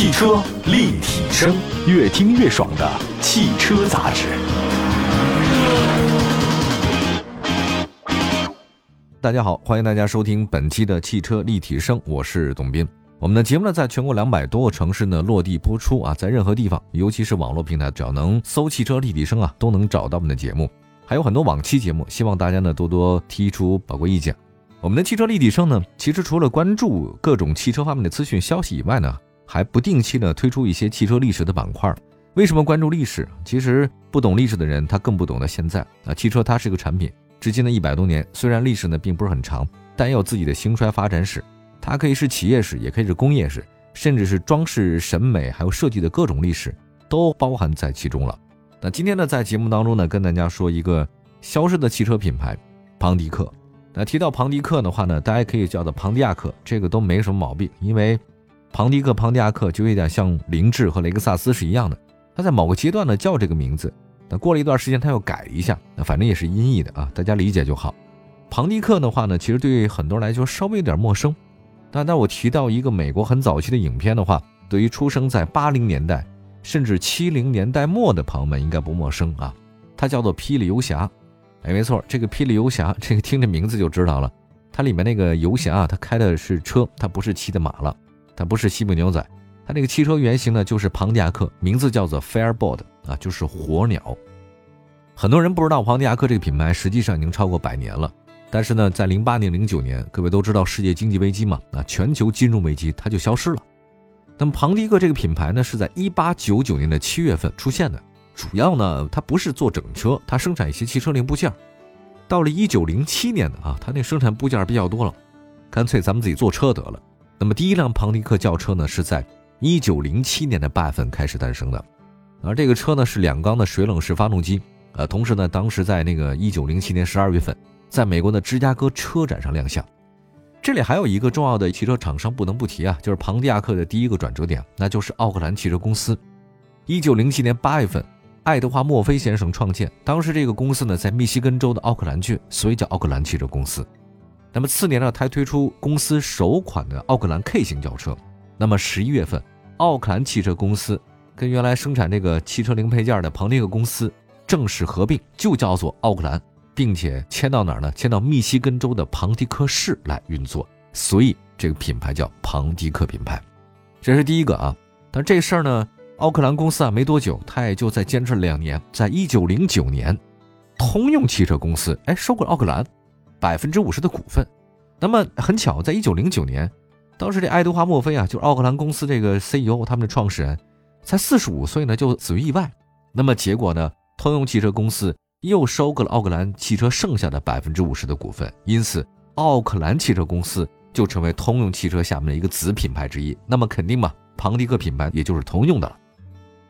汽车立体声，越听越爽的汽车杂志。大家好，欢迎大家收听本期的汽车立体声，我是董斌。我们的节目呢，在全国两百多个城市呢落地播出啊，在任何地方，尤其是网络平台，只要能搜“汽车立体声”啊，都能找到我们的节目。还有很多往期节目，希望大家呢多多提出宝贵意见。我们的汽车立体声呢，其实除了关注各种汽车方面的资讯消息以外呢，还不定期的推出一些汽车历史的板块。为什么关注历史？其实不懂历史的人，他更不懂得现在啊。汽车它是个产品，至今的一百多年，虽然历史呢并不是很长，但也有自己的兴衰发展史。它可以是企业史，也可以是工业史，甚至是装饰审美还有设计的各种历史，都包含在其中了。那今天呢，在节目当中呢，跟大家说一个消失的汽车品牌——庞迪克。那提到庞迪克的话呢，大家可以叫做庞迪亚克，这个都没什么毛病。因为庞迪克、庞迪亚克就有点像凌志和雷克萨斯是一样的，它在某个阶段呢叫这个名字，那过了一段时间它又改一下，那反正也是音译的啊，大家理解就好。庞迪克的话呢，其实对于很多人来说稍微有点陌生。但当我提到一个美国很早期的影片的话，对于出生在八零年代。甚至七零年代末的朋友们应该不陌生啊，它叫做霹雳游侠。哎，没错，这个霹雳游侠，这个听这名字就知道了，它里面那个游侠啊，他开的是车，他不是骑的马了，它不是西部牛仔，它那个汽车原型呢就是庞迪亚克，名字叫做 Firebird 啊，就是火鸟。很多人不知道庞迪亚克这个品牌实际上已经超过百年了，但是呢，在零八年、零九年，各位都知道世界经济危机嘛，啊，全球金融危机，它就消失了。那么庞迪克这个品牌呢，是在一八九九年的七月份出现的。主要呢，它不是做整车，它生产一些汽车零部件。到了一九零七年的啊，它那生产部件比较多了，干脆咱们自己做车得了。那么第一辆庞迪克轿车呢，是在一九零七年的八月份开始诞生的，而这个车呢是两缸的水冷式发动机。呃，同时呢，当时在那个一九零七年十二月份，在美国的芝加哥车展上亮相。这里还有一个重要的汽车厂商不能不提啊，就是庞蒂亚克的第一个转折点，那就是奥克兰汽车公司。一九零七年八月份，爱德华墨菲先生创建，当时这个公司呢在密西根州的奥克兰郡，所以叫奥克兰汽车公司。那么次年呢，他推出公司首款的奥克兰 K 型轿车。那么十一月份，奥克兰汽车公司跟原来生产这个汽车零配件的庞蒂克公司正式合并，就叫做奥克兰。并且迁到哪儿呢？迁到密西根州的庞迪克市来运作，所以这个品牌叫庞迪克品牌。这是第一个啊。但这事儿呢，奥克兰公司啊没多久，他也就在坚持了两年。在一九零九年，通用汽车公司哎收购了奥克兰百分之五十的股份。那么很巧，在一九零九年，当时这爱德华墨菲啊，就是奥克兰公司这个 CEO，他们的创始人，才四十五岁呢，就死于意外。那么结果呢，通用汽车公司。又收购了奥克兰汽车剩下的百分之五十的股份，因此奥克兰汽车公司就成为通用汽车下面的一个子品牌之一。那么肯定嘛，庞迪克品牌也就是通用的了。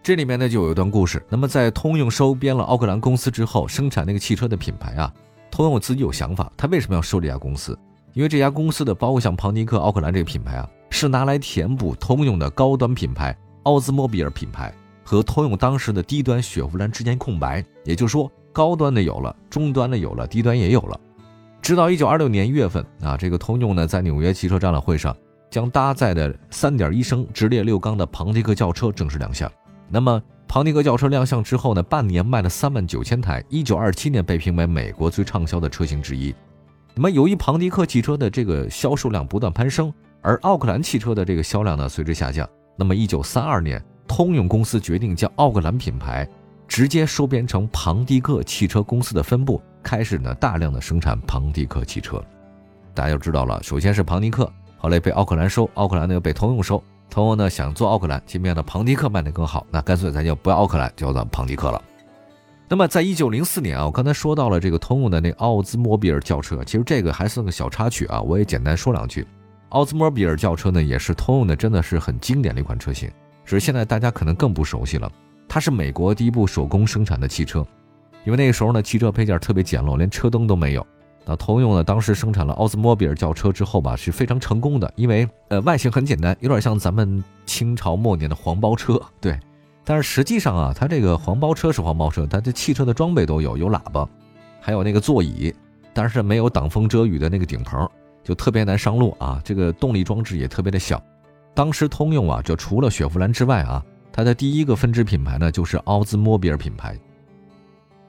这里面呢就有一段故事。那么在通用收编了奥克兰公司之后，生产那个汽车的品牌啊，通用自己有想法，他为什么要收这家公司？因为这家公司的包括像庞迪克、奥克兰这个品牌啊，是拿来填补通用的高端品牌奥兹莫比尔品牌和通用当时的低端雪佛兰之间空白。也就是说。高端的有了，中端的有了，低端也有了。直到一九二六年一月份啊，这个通用呢在纽约汽车展览会上，将搭载的三点一升直列六缸的庞迪克轿车正式亮相。那么庞迪克轿车亮相之后呢，半年卖了三万九千台，一九二七年被评为美国最畅销的车型之一。那么由于庞迪克汽车的这个销售量不断攀升，而奥克兰汽车的这个销量呢随之下降。那么一九三二年，通用公司决定将奥克兰品牌。直接收编成庞迪克汽车公司的分部，开始呢大量的生产庞迪克汽车。大家就知道了，首先是庞迪克，后来被奥克兰收，奥克兰呢又被通用收，通用呢想做奥克兰，这边的庞迪克卖的更好，那干脆咱就不要奥克兰，就叫庞迪克了。那么在一九零四年啊，我刚才说到了这个通用的那奥兹莫比尔轿车，其实这个还算个小插曲啊，我也简单说两句。奥兹莫比尔轿车呢也是通用的，真的是很经典的一款车型，只是现在大家可能更不熟悉了。它是美国第一部手工生产的汽车，因为那个时候呢，汽车配件特别简陋，连车灯都没有。那通用呢，当时生产了奥兹莫比尔轿车之后吧，是非常成功的，因为呃外形很简单，有点像咱们清朝末年的黄包车，对。但是实际上啊，它这个黄包车是黄包车，它这汽车的装备都有，有喇叭，还有那个座椅，但是没有挡风遮雨的那个顶棚，就特别难上路啊。这个动力装置也特别的小。当时通用啊，就除了雪佛兰之外啊，它的第一个分支品牌呢就是奥兹莫比尔品牌。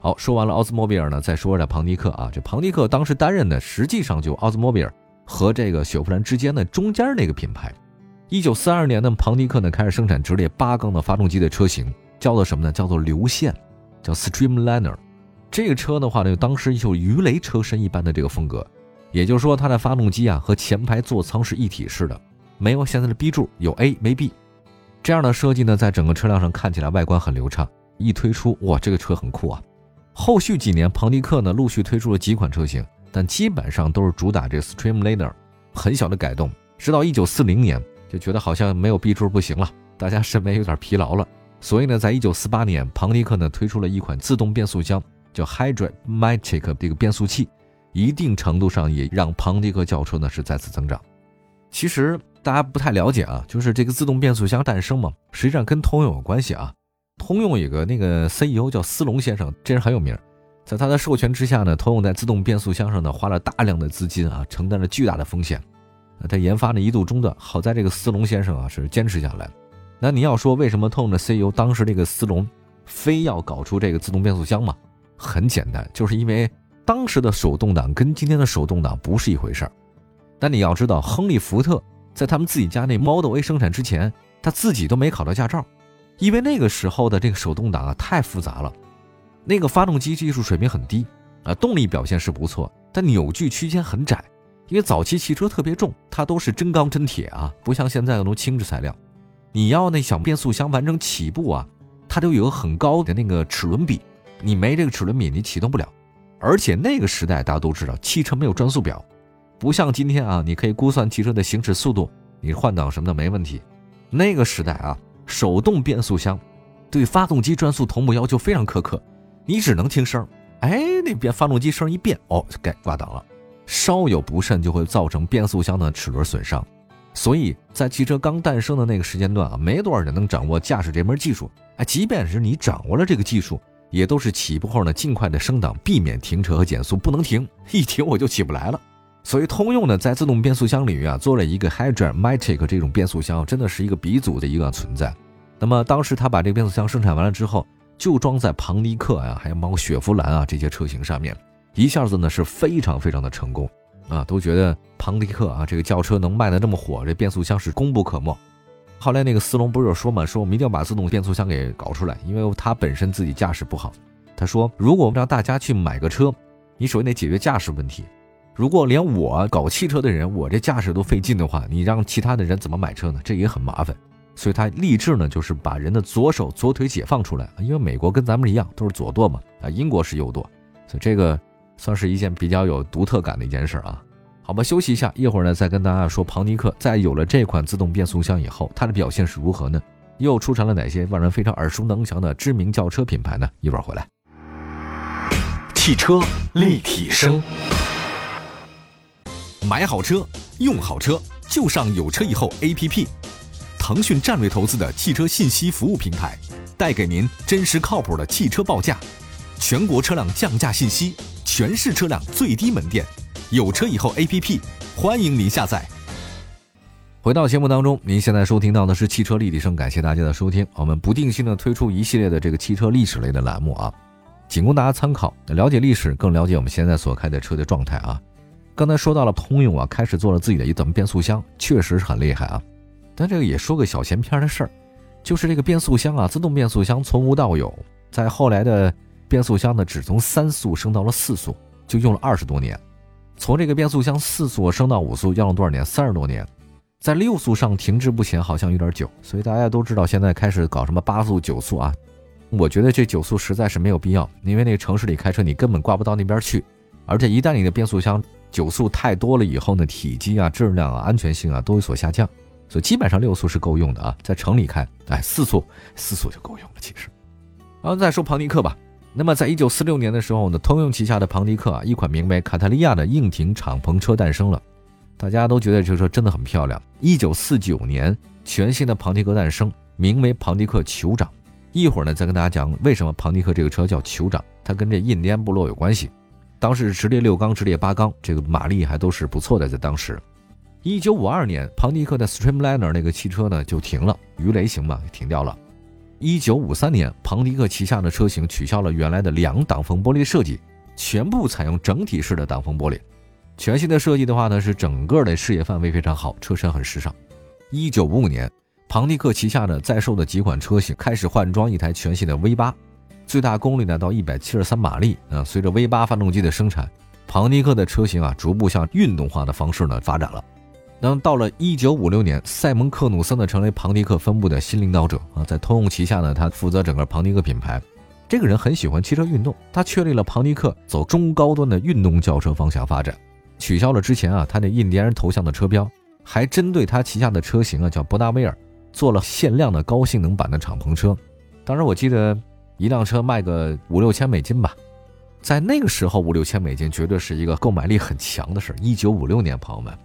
好，说完了奥兹莫比尔呢，再说说庞迪克啊。这庞迪克当时担任的实际上就奥兹莫比尔和这个雪佛兰之间的中间那个品牌。一九四二年呢，庞迪克呢开始生产直列八缸的发动机的车型，叫做什么呢？叫做流线，叫 Streamliner。这个车的话呢，当时就鱼雷车身一般的这个风格，也就是说它的发动机啊和前排座舱是一体式的，没有现在的 B 柱，有 A 没 B。这样的设计呢，在整个车辆上看起来外观很流畅。一推出，哇，这个车很酷啊！后续几年，庞迪克呢陆续推出了几款车型，但基本上都是主打这 Streamliner，很小的改动。直到一九四零年，就觉得好像没有 B 柱不行了，大家审美有点疲劳了。所以呢，在一九四八年，庞迪克呢推出了一款自动变速箱，叫 Hydra-Matic 这个变速器，一定程度上也让庞迪克轿车呢是再次增长。其实大家不太了解啊，就是这个自动变速箱诞生嘛，实际上跟通用有关系啊。通用有个那个 CEO 叫斯隆先生，这人很有名。在他的授权之下呢，通用在自动变速箱上呢花了大量的资金啊，承担了巨大的风险。他研发呢一度中断，好在这个斯隆先生啊是坚持下来。那你要说为什么通用的 CEO 当时这个斯隆非要搞出这个自动变速箱嘛？很简单，就是因为当时的手动挡跟今天的手动挡不是一回事儿。但你要知道，亨利福特在他们自己家那 Model A 生产之前，他自己都没考到驾照。因为那个时候的这个手动挡啊太复杂了，那个发动机技术水平很低啊，动力表现是不错，但扭矩区间很窄。因为早期汽车特别重，它都是真钢真铁啊，不像现在那种轻质材料。你要那小变速箱完成起步啊，它都有很高的那个齿轮比，你没这个齿轮比你启动不了。而且那个时代大家都知道，汽车没有转速表，不像今天啊，你可以估算汽车的行驶速度，你换挡什么的没问题。那个时代啊。手动变速箱对发动机转速同步要求非常苛刻，你只能听声哎，那边发动机声一变，哦，该挂档了，稍有不慎就会造成变速箱的齿轮损伤。所以在汽车刚诞生的那个时间段啊，没多少人能掌握驾驶这门技术。哎，即便是你掌握了这个技术，也都是起步后呢尽快的升档，避免停车和减速，不能停，一停我就起不来了。所以通用呢，在自动变速箱领域啊，做了一个 Hydra-Matic 这种变速箱，真的是一个鼻祖的一个存在。那么当时他把这个变速箱生产完了之后，就装在庞迪克啊，还有包括雪佛兰啊这些车型上面，一下子呢是非常非常的成功啊，都觉得庞迪克啊这个轿车能卖的这么火，这变速箱是功不可没。后来那个斯隆不是有说嘛，说我们一定要把自动变速箱给搞出来，因为他本身自己驾驶不好。他说，如果我们让大家去买个车，你首先得解决驾驶问题。如果连我搞汽车的人，我这驾驶都费劲的话，你让其他的人怎么买车呢？这也很麻烦。所以他立志呢，就是把人的左手左腿解放出来因为美国跟咱们一样都是左舵嘛，啊，英国是右舵，所以这个算是一件比较有独特感的一件事啊。好吧，休息一下，一会儿呢再跟大家说庞尼克在有了这款自动变速箱以后，它的表现是如何呢？又出产了哪些让人非常耳熟能详的知名轿车品牌呢？一会儿回来。汽车立体声，买好车，用好车，就上有车以后 APP。腾讯战略投资的汽车信息服务平台，带给您真实靠谱的汽车报价，全国车辆降价信息，全市车辆最低门店，有车以后 APP，欢迎您下载。回到节目当中，您现在收听到的是汽车立体声，感谢大家的收听。我们不定期的推出一系列的这个汽车历史类的栏目啊，仅供大家参考，了解历史，更了解我们现在所开的车的状态啊。刚才说到了通用啊，开始做了自己的一等变速箱，确实是很厉害啊。但这个也说个小闲篇的事儿，就是这个变速箱啊，自动变速箱从无到有，在后来的变速箱呢，只从三速升到了四速，就用了二十多年。从这个变速箱四速升到五速要了多少年？三十多年。在六速上停滞不前，好像有点久。所以大家都知道，现在开始搞什么八速、九速啊？我觉得这九速实在是没有必要，因为那个城市里开车你根本挂不到那边去，而且一旦你的变速箱九速太多了以后呢，体积啊、质量啊、安全性啊都有所下降。所以基本上六速是够用的啊，在城里开，哎，四速四速就够用了。其实，然后再说庞迪克吧。那么，在一九四六年的时候呢，通用旗下的庞迪克啊，一款名为卡特利亚的硬挺敞篷车诞生了。大家都觉得这车真的很漂亮。一九四九年，全新的庞迪克诞生，名为庞迪克酋长。一会儿呢，再跟大家讲为什么庞迪克这个车叫酋长，它跟这印第安部落有关系。当时直列六缸、直列八缸，这个马力还都是不错的，在当时。一九五二年，庞蒂克的 Streamliner 那个汽车呢就停了，鱼雷型嘛停掉了。一九五三年，庞蒂克旗下的车型取消了原来的两挡风玻璃设计，全部采用整体式的挡风玻璃。全新的设计的话呢，是整个的视野范围非常好，车身很时尚。一九五五年，庞蒂克旗下的在售的几款车型开始换装一台全新的 V 八。最大功率呢到一百七十三马力啊！随着 V 八发动机的生产，庞尼克的车型啊逐步向运动化的方式呢发展了。那到了一九五六年，塞蒙克努森呢成为庞尼克分部的新领导者啊，在通用旗下呢，他负责整个庞尼克品牌。这个人很喜欢汽车运动，他确立了庞尼克走中高端的运动轿车方向发展，取消了之前啊他那印第安人头像的车标，还针对他旗下的车型啊叫博达威尔做了限量的高性能版的敞篷车。当时我记得。一辆车卖个五六千美金吧，在那个时候五六千美金绝对是一个购买力很强的事一九五六年，朋友们，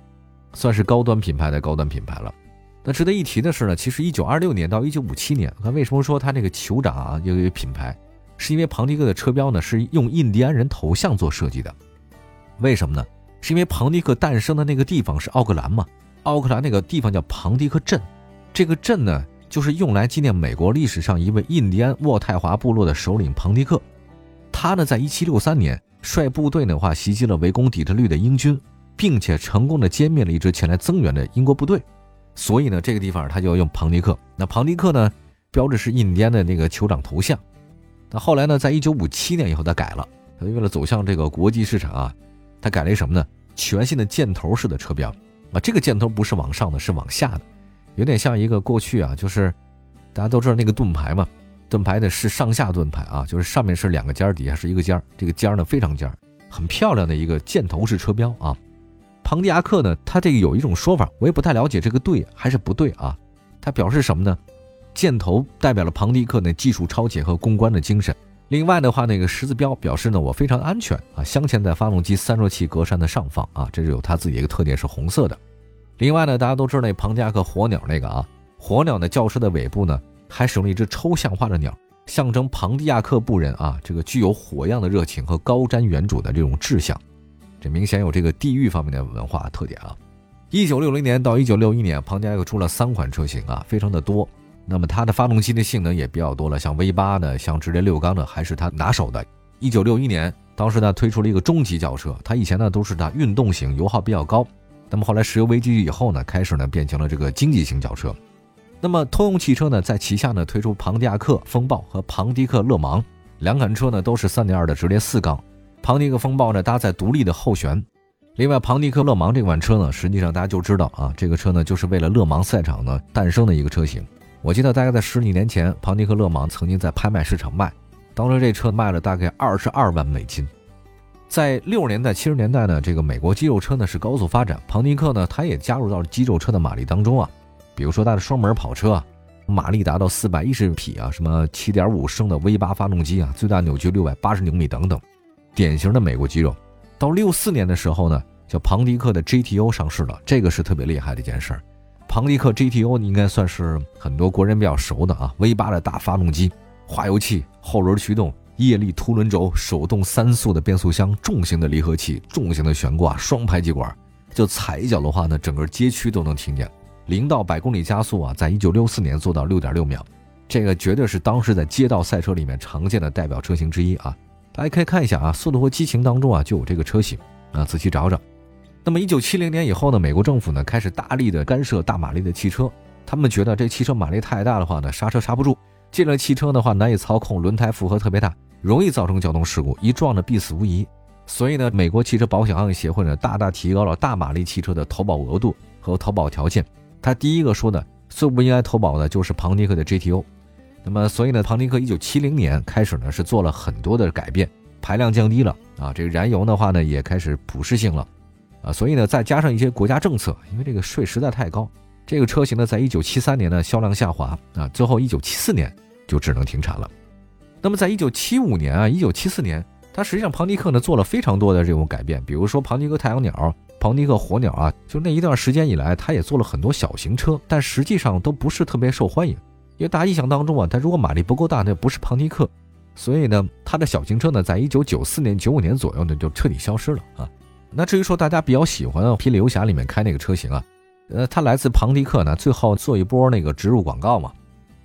算是高端品牌的高端品牌了。那值得一提的是呢，其实一九二六年到一九五七年，看为什么说它这个酋长啊有一个品牌，是因为庞迪克的车标呢是用印第安人头像做设计的。为什么呢？是因为庞迪克诞生的那个地方是奥克兰嘛？奥克兰那个地方叫庞迪克镇，这个镇呢。就是用来纪念美国历史上一位印第安渥太华部落的首领庞迪克，他呢在1763年率部队的话袭击了围攻底特律的英军，并且成功的歼灭了一支前来增援的英国部队，所以呢这个地方他就要用庞迪克。那庞迪克呢标志是印第安的那个酋长头像。那后来呢在1957年以后他改了，他为了走向这个国际市场啊，他改了一什么呢？全新的箭头式的车标啊，这个箭头不是往上的，是往下的。有点像一个过去啊，就是大家都知道那个盾牌嘛，盾牌的是上下盾牌啊，就是上面是两个尖儿，底下是一个尖儿，这个尖儿呢非常尖儿，很漂亮的一个箭头式车标啊。庞迪亚克呢，它这个有一种说法，我也不太了解这个对还是不对啊。它表示什么呢？箭头代表了庞迪克的技术超前和攻关的精神。另外的话，那个十字标表示呢，我非常安全啊。镶嵌在发动机散热器格栅的上方啊，这是有它自己一个特点，是红色的。另外呢，大家都知道那庞加克火鸟那个啊，火鸟的轿车的尾部呢，还使用了一只抽象化的鸟，象征庞蒂亚克部人啊，这个具有火样的热情和高瞻远瞩的这种志向，这明显有这个地域方面的文化特点啊。一九六零年到一九六一年，庞加克出了三款车型啊，非常的多。那么它的发动机的性能也比较多了，像 V 八的，像直列六缸的，还是它拿手的。一九六一年，当时呢推出了一个中级轿车，它以前呢都是它运动型，油耗比较高。那么后来石油危机以后呢，开始呢变成了这个经济型轿车。那么通用汽车呢在旗下呢推出庞迪亚克风暴和庞迪克勒芒两款车呢都是3.2的直列四缸。庞迪克风暴呢搭载独立的后悬。另外庞迪克勒芒这款车呢，实际上大家就知道啊，这个车呢就是为了勒芒赛场呢诞生的一个车型。我记得大概在十几年前，庞迪克勒芒曾经在拍卖市场卖，当时这车卖了大概二十二万美金。在六十年代、七十年代呢，这个美国肌肉车呢是高速发展，庞迪克呢，它也加入到了肌肉车的马力当中啊。比如说它的双门跑车啊，马力达到四百一十匹啊，什么七点五升的 V 八发动机啊，最大扭矩六百八十牛米等等，典型的美国肌肉。到六四年的时候呢，叫庞迪克的 GTO 上市了，这个是特别厉害的一件事儿。庞迪克 GTO 应该算是很多国人比较熟的啊，V 八的大发动机，化油器，后轮驱动。液力凸轮轴、手动三速的变速箱、重型的离合器、重型的悬挂、双排气管，就踩一脚的话呢，整个街区都能听见。零到百公里加速啊，在一九六四年做到六点六秒，这个绝对是当时在街道赛车里面常见的代表车型之一啊。大家可以看一下啊，《速度和激情》当中啊就有这个车型啊，仔细找找。那么一九七零年以后呢，美国政府呢开始大力的干涉大马力的汽车，他们觉得这汽车马力太大的话呢，刹车刹不住；这辆汽车的话难以操控，轮胎负荷特别大。容易造成交通事故，一撞呢必死无疑。所以呢，美国汽车保险行业协会呢大大提高了大马力汽车的投保额度和投保条件。他第一个说的最不应该投保的就是庞迪克的 GTO。那么，所以呢，庞迪克一九七零年开始呢是做了很多的改变，排量降低了啊，这个燃油的话呢也开始普适性了啊。所以呢，再加上一些国家政策，因为这个税实在太高，这个车型呢在一九七三年呢销量下滑啊，最后一九七四年就只能停产了。那么，在一九七五年啊，一九七四年，它实际上庞迪克呢做了非常多的这种改变，比如说庞迪克太阳鸟、庞迪克火鸟啊，就那一段时间以来，它也做了很多小型车，但实际上都不是特别受欢迎，因为大家印象当中啊，它如果马力不够大，那不是庞迪克，所以呢，它的小型车呢，在一九九四年、九五年左右呢就彻底消失了啊。那至于说大家比较喜欢《霹雳游侠》里面开那个车型啊，呃，它来自庞迪克呢，最后做一波那个植入广告嘛，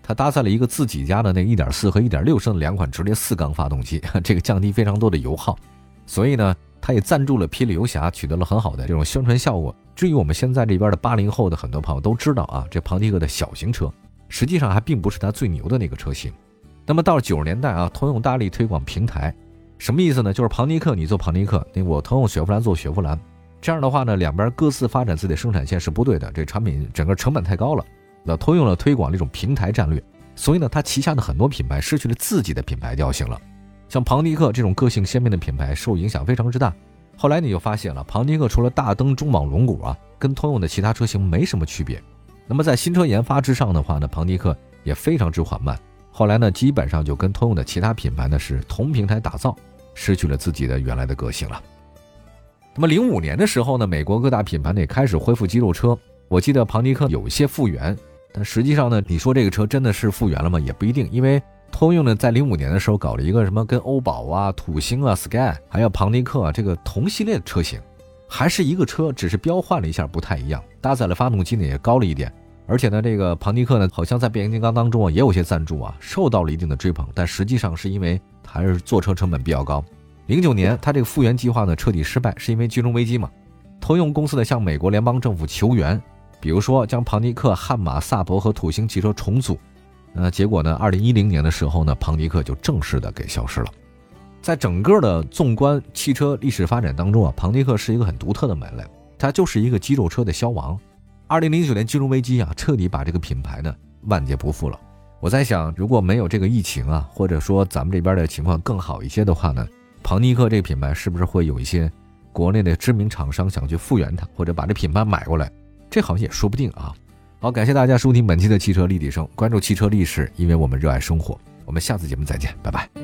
它搭载了一个自己家的那1.4和1.6升的两款直列四缸发动机，这个降低非常多的油耗，所以呢，它也赞助了《霹雳游侠》，取得了很好的这种宣传效果。至于我们现在这边的八零后的很多朋友都知道啊，这庞迪克的小型车，实际上还并不是它最牛的那个车型。那么到九十年代啊，通用大力推广平台，什么意思呢？就是庞迪克你做庞迪克，那我通用雪佛兰做雪佛兰，这样的话呢，两边各自发展自己的生产线是不对的，这产品整个成本太高了。那通用了推广这种平台战略，所以呢，它旗下的很多品牌失去了自己的品牌调性了。像庞迪克这种个性鲜明的品牌受影响非常之大。后来你就发现了，庞迪克除了大灯、中网、龙骨啊，跟通用的其他车型没什么区别。那么在新车研发之上的话呢，庞迪克也非常之缓慢。后来呢，基本上就跟通用的其他品牌呢是同平台打造，失去了自己的原来的个性了。那么零五年的时候呢，美国各大品牌呢也开始恢复肌肉车。我记得庞迪克有一些复原，但实际上呢，你说这个车真的是复原了吗？也不一定，因为。通用呢，在零五年的时候搞了一个什么跟欧宝啊、土星啊、Sky 还有庞迪克啊这个同系列的车型，还是一个车，只是标换了一下，不太一样。搭载了发动机呢也高了一点，而且呢，这个庞迪克呢好像在变形金刚当中啊也有些赞助啊，受到了一定的追捧。但实际上是因为还是坐车成本比较高。零九年它这个复原计划呢彻底失败，是因为金融危机嘛。通用公司呢向美国联邦政府求援，比如说将庞迪克、悍马、萨博和土星汽车重组。那结果呢？二零一零年的时候呢，庞迪克就正式的给消失了。在整个的纵观汽车历史发展当中啊，庞迪克是一个很独特的门类，它就是一个肌肉车的消亡。二零零九年金融危机啊，彻底把这个品牌呢万劫不复了。我在想，如果没有这个疫情啊，或者说咱们这边的情况更好一些的话呢，庞迪克这个品牌是不是会有一些国内的知名厂商想去复原它，或者把这品牌买过来？这好像也说不定啊。好，感谢大家收听本期的汽车立体声，关注汽车历史，因为我们热爱生活。我们下次节目再见，拜拜。